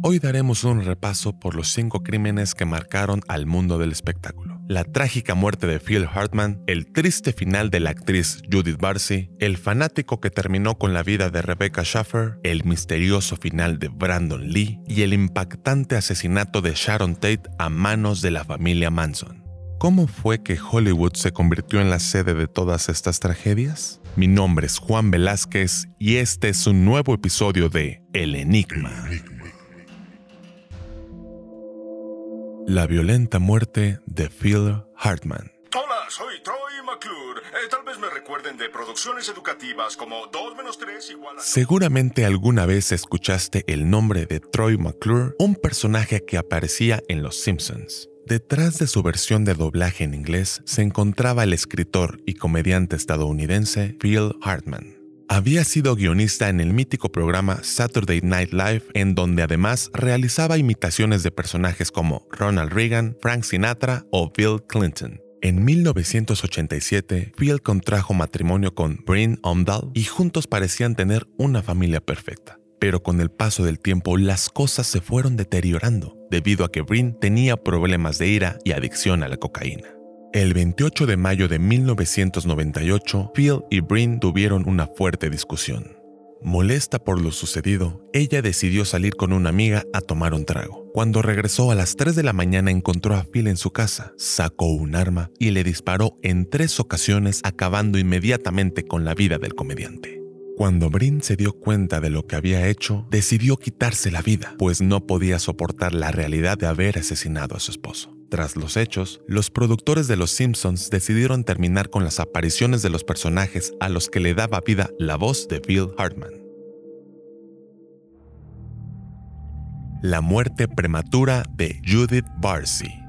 Hoy daremos un repaso por los cinco crímenes que marcaron al mundo del espectáculo. La trágica muerte de Phil Hartman, el triste final de la actriz Judith Barcy, el fanático que terminó con la vida de Rebecca Schaffer, el misterioso final de Brandon Lee y el impactante asesinato de Sharon Tate a manos de la familia Manson. ¿Cómo fue que Hollywood se convirtió en la sede de todas estas tragedias? Mi nombre es Juan Velázquez y este es un nuevo episodio de El Enigma. La violenta muerte de Phil Hartman. Hola, soy Troy McClure. Eh, tal vez me recuerden de producciones educativas como 2 menos 3 igual a... Seguramente alguna vez escuchaste el nombre de Troy McClure, un personaje que aparecía en Los Simpsons. Detrás de su versión de doblaje en inglés se encontraba el escritor y comediante estadounidense Phil Hartman. Había sido guionista en el mítico programa Saturday Night Live, en donde además realizaba imitaciones de personajes como Ronald Reagan, Frank Sinatra o Bill Clinton. En 1987, Phil contrajo matrimonio con Bryn Omdahl y juntos parecían tener una familia perfecta. Pero con el paso del tiempo las cosas se fueron deteriorando, debido a que Bryn tenía problemas de ira y adicción a la cocaína. El 28 de mayo de 1998, Phil y Bryn tuvieron una fuerte discusión. Molesta por lo sucedido, ella decidió salir con una amiga a tomar un trago. Cuando regresó a las 3 de la mañana encontró a Phil en su casa, sacó un arma y le disparó en tres ocasiones acabando inmediatamente con la vida del comediante. Cuando Bryn se dio cuenta de lo que había hecho, decidió quitarse la vida, pues no podía soportar la realidad de haber asesinado a su esposo. Tras los hechos, los productores de Los Simpsons decidieron terminar con las apariciones de los personajes a los que le daba vida la voz de Bill Hartman. La muerte prematura de Judith Barcy.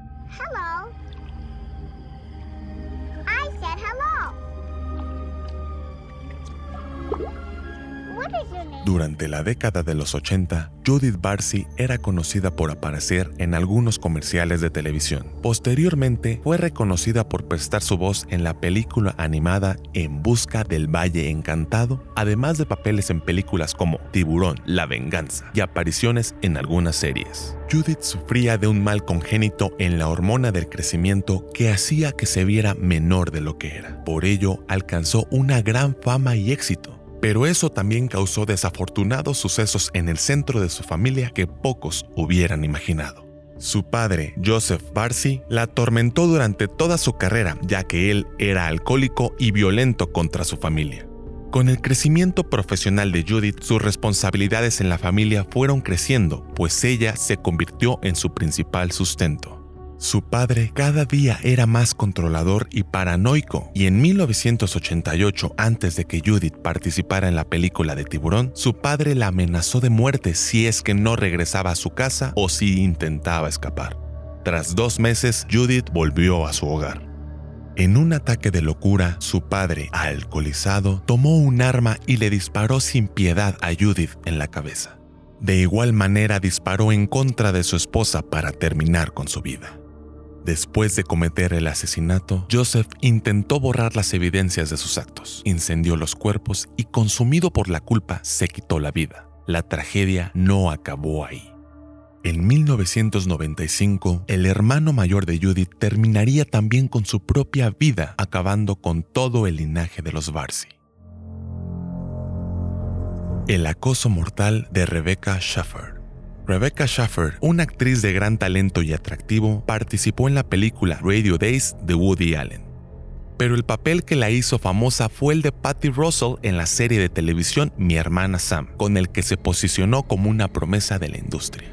Durante la década de los 80, Judith Barcy era conocida por aparecer en algunos comerciales de televisión. Posteriormente, fue reconocida por prestar su voz en la película animada En Busca del Valle Encantado, además de papeles en películas como Tiburón, La Venganza y apariciones en algunas series. Judith sufría de un mal congénito en la hormona del crecimiento que hacía que se viera menor de lo que era. Por ello, alcanzó una gran fama y éxito pero eso también causó desafortunados sucesos en el centro de su familia que pocos hubieran imaginado. Su padre, Joseph Barcy, la atormentó durante toda su carrera, ya que él era alcohólico y violento contra su familia. Con el crecimiento profesional de Judith, sus responsabilidades en la familia fueron creciendo, pues ella se convirtió en su principal sustento. Su padre cada día era más controlador y paranoico, y en 1988, antes de que Judith participara en la película de Tiburón, su padre la amenazó de muerte si es que no regresaba a su casa o si intentaba escapar. Tras dos meses, Judith volvió a su hogar. En un ataque de locura, su padre, alcoholizado, tomó un arma y le disparó sin piedad a Judith en la cabeza. De igual manera disparó en contra de su esposa para terminar con su vida. Después de cometer el asesinato, Joseph intentó borrar las evidencias de sus actos, incendió los cuerpos y consumido por la culpa se quitó la vida. La tragedia no acabó ahí. En 1995, el hermano mayor de Judith terminaría también con su propia vida, acabando con todo el linaje de los Barcy. El acoso mortal de Rebecca Schaffer. Rebecca Schaffer, una actriz de gran talento y atractivo, participó en la película Radio Days de Woody Allen. Pero el papel que la hizo famosa fue el de Patty Russell en la serie de televisión Mi hermana Sam, con el que se posicionó como una promesa de la industria.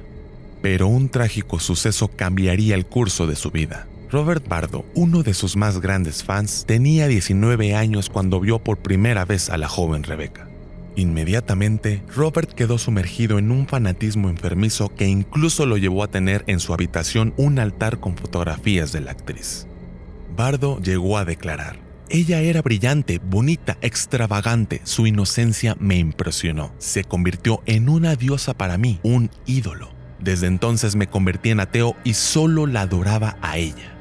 Pero un trágico suceso cambiaría el curso de su vida. Robert Bardo, uno de sus más grandes fans, tenía 19 años cuando vio por primera vez a la joven Rebecca. Inmediatamente, Robert quedó sumergido en un fanatismo enfermizo que incluso lo llevó a tener en su habitación un altar con fotografías de la actriz. Bardo llegó a declarar, ella era brillante, bonita, extravagante, su inocencia me impresionó, se convirtió en una diosa para mí, un ídolo. Desde entonces me convertí en ateo y solo la adoraba a ella.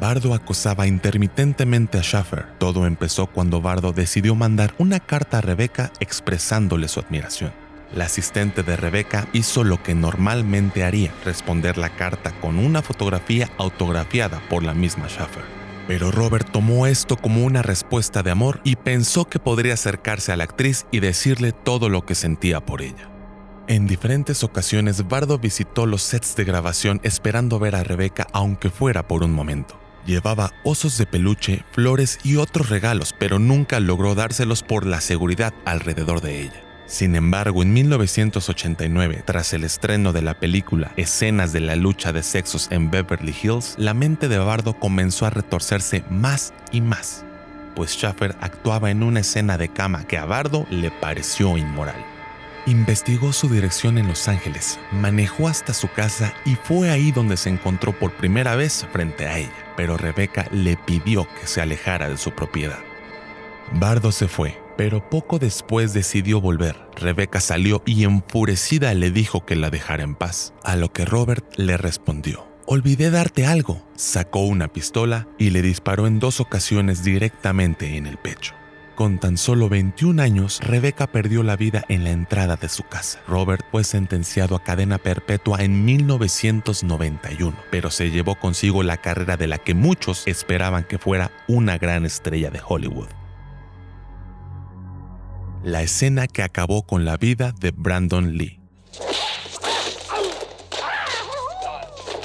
Bardo acosaba intermitentemente a Schaffer. Todo empezó cuando Bardo decidió mandar una carta a Rebecca expresándole su admiración. La asistente de Rebeca hizo lo que normalmente haría, responder la carta con una fotografía autografiada por la misma Schaffer. Pero Robert tomó esto como una respuesta de amor y pensó que podría acercarse a la actriz y decirle todo lo que sentía por ella. En diferentes ocasiones, Bardo visitó los sets de grabación esperando ver a Rebeca aunque fuera por un momento. Llevaba osos de peluche, flores y otros regalos, pero nunca logró dárselos por la seguridad alrededor de ella. Sin embargo, en 1989, tras el estreno de la película Escenas de la lucha de sexos en Beverly Hills, la mente de Bardo comenzó a retorcerse más y más, pues Schaffer actuaba en una escena de cama que a Bardo le pareció inmoral. Investigó su dirección en Los Ángeles, manejó hasta su casa y fue ahí donde se encontró por primera vez frente a ella pero Rebeca le pidió que se alejara de su propiedad. Bardo se fue, pero poco después decidió volver. Rebeca salió y enfurecida le dijo que la dejara en paz, a lo que Robert le respondió. Olvidé darte algo. Sacó una pistola y le disparó en dos ocasiones directamente en el pecho. Con tan solo 21 años, Rebecca perdió la vida en la entrada de su casa. Robert fue sentenciado a cadena perpetua en 1991, pero se llevó consigo la carrera de la que muchos esperaban que fuera una gran estrella de Hollywood. La escena que acabó con la vida de Brandon Lee.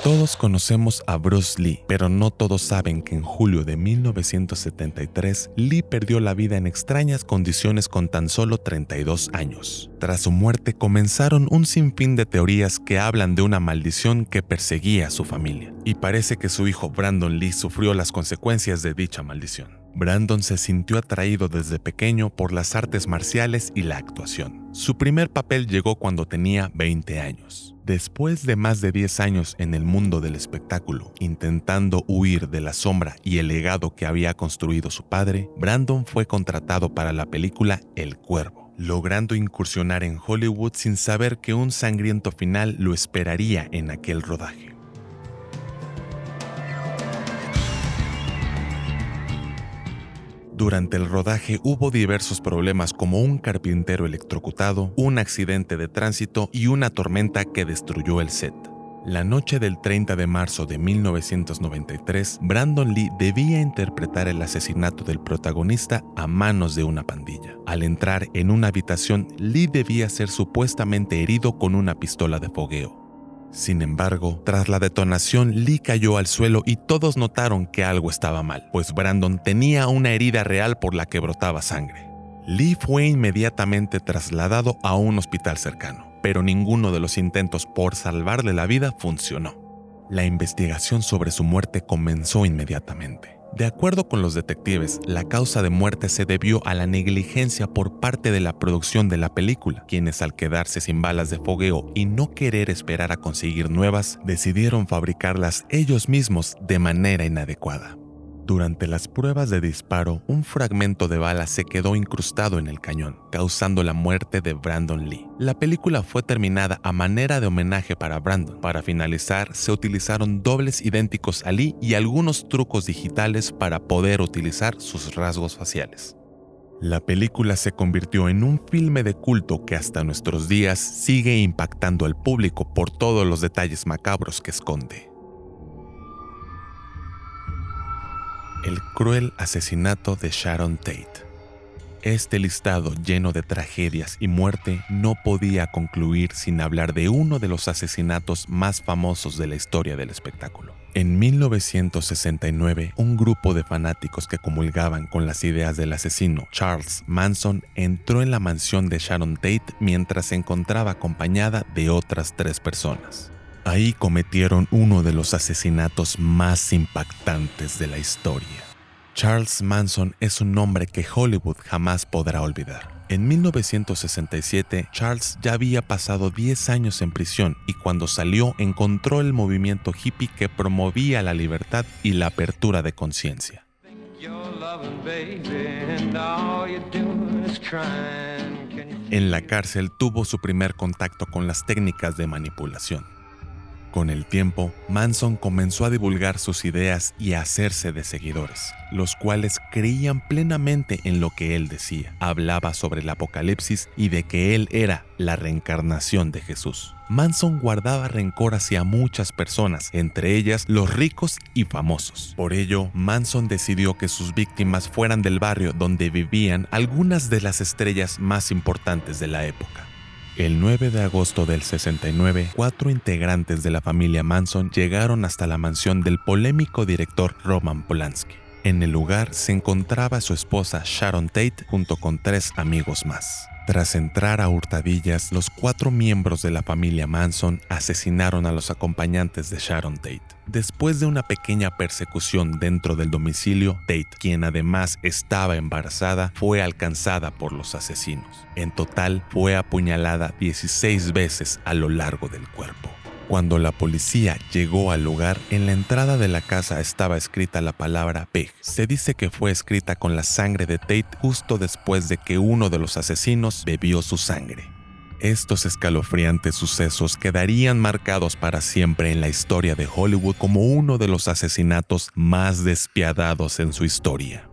Todos conocemos a Bruce Lee, pero no todos saben que en julio de 1973 Lee perdió la vida en extrañas condiciones con tan solo 32 años. Tras su muerte comenzaron un sinfín de teorías que hablan de una maldición que perseguía a su familia, y parece que su hijo Brandon Lee sufrió las consecuencias de dicha maldición. Brandon se sintió atraído desde pequeño por las artes marciales y la actuación. Su primer papel llegó cuando tenía 20 años. Después de más de 10 años en el mundo del espectáculo, intentando huir de la sombra y el legado que había construido su padre, Brandon fue contratado para la película El Cuervo, logrando incursionar en Hollywood sin saber que un sangriento final lo esperaría en aquel rodaje. Durante el rodaje hubo diversos problemas como un carpintero electrocutado, un accidente de tránsito y una tormenta que destruyó el set. La noche del 30 de marzo de 1993, Brandon Lee debía interpretar el asesinato del protagonista a manos de una pandilla. Al entrar en una habitación, Lee debía ser supuestamente herido con una pistola de fogueo. Sin embargo, tras la detonación, Lee cayó al suelo y todos notaron que algo estaba mal, pues Brandon tenía una herida real por la que brotaba sangre. Lee fue inmediatamente trasladado a un hospital cercano, pero ninguno de los intentos por salvarle la vida funcionó. La investigación sobre su muerte comenzó inmediatamente. De acuerdo con los detectives, la causa de muerte se debió a la negligencia por parte de la producción de la película, quienes al quedarse sin balas de fogueo y no querer esperar a conseguir nuevas, decidieron fabricarlas ellos mismos de manera inadecuada. Durante las pruebas de disparo, un fragmento de bala se quedó incrustado en el cañón, causando la muerte de Brandon Lee. La película fue terminada a manera de homenaje para Brandon. Para finalizar, se utilizaron dobles idénticos a Lee y algunos trucos digitales para poder utilizar sus rasgos faciales. La película se convirtió en un filme de culto que hasta nuestros días sigue impactando al público por todos los detalles macabros que esconde. El cruel asesinato de Sharon Tate. Este listado lleno de tragedias y muerte no podía concluir sin hablar de uno de los asesinatos más famosos de la historia del espectáculo. En 1969, un grupo de fanáticos que comulgaban con las ideas del asesino Charles Manson entró en la mansión de Sharon Tate mientras se encontraba acompañada de otras tres personas. Ahí cometieron uno de los asesinatos más impactantes de la historia. Charles Manson es un nombre que Hollywood jamás podrá olvidar. En 1967, Charles ya había pasado 10 años en prisión y cuando salió encontró el movimiento hippie que promovía la libertad y la apertura de conciencia. En la cárcel tuvo su primer contacto con las técnicas de manipulación Con el tiempo, Manson comenzó a divulgar sus ideas y a hacerse de seguidores, los cuales creían plenamente en lo que él decía. Hablaba sobre el apocalipsis y de que él era la reencarnación de Jesús. Manson guardaba rencor hacia muchas personas, entre ellas los ricos y famosos. Por ello, Manson decidió que sus víctimas fueran del barrio donde vivían algunas de las estrellas más importantes de la época. El 9 de agosto del 69, cuatro integrantes de la familia Manson llegaron hasta la mansión del polémico director Roman Polanski. En el lugar se encontraba su esposa Sharon Tate junto con tres amigos más. Tras entrar a hurtadillas, los cuatro miembros de la familia Manson asesinaron a los acompañantes de Sharon Tate. Después de una pequeña persecución dentro del domicilio, Tate, quien además estaba embarazada, fue alcanzada por los asesinos. En total, fue apuñalada 16 veces a lo largo del cuerpo. Cuando la policía llegó al lugar, en la entrada de la casa estaba escrita la palabra Peg. Se dice que fue escrita con la sangre de Tate justo después de que uno de los asesinos bebió su sangre. Estos escalofriantes sucesos quedarían marcados para siempre en la historia de Hollywood como uno de los asesinatos más despiadados en su historia.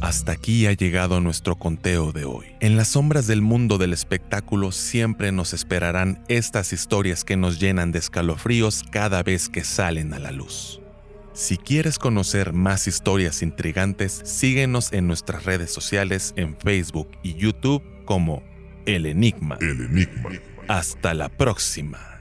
Hasta aquí ha llegado nuestro conteo de hoy. En las sombras del mundo del espectáculo siempre nos esperarán estas historias que nos llenan de escalofríos cada vez que salen a la luz. Si quieres conocer más historias intrigantes, síguenos en nuestras redes sociales en Facebook y YouTube como El Enigma. El enigma. Hasta la próxima.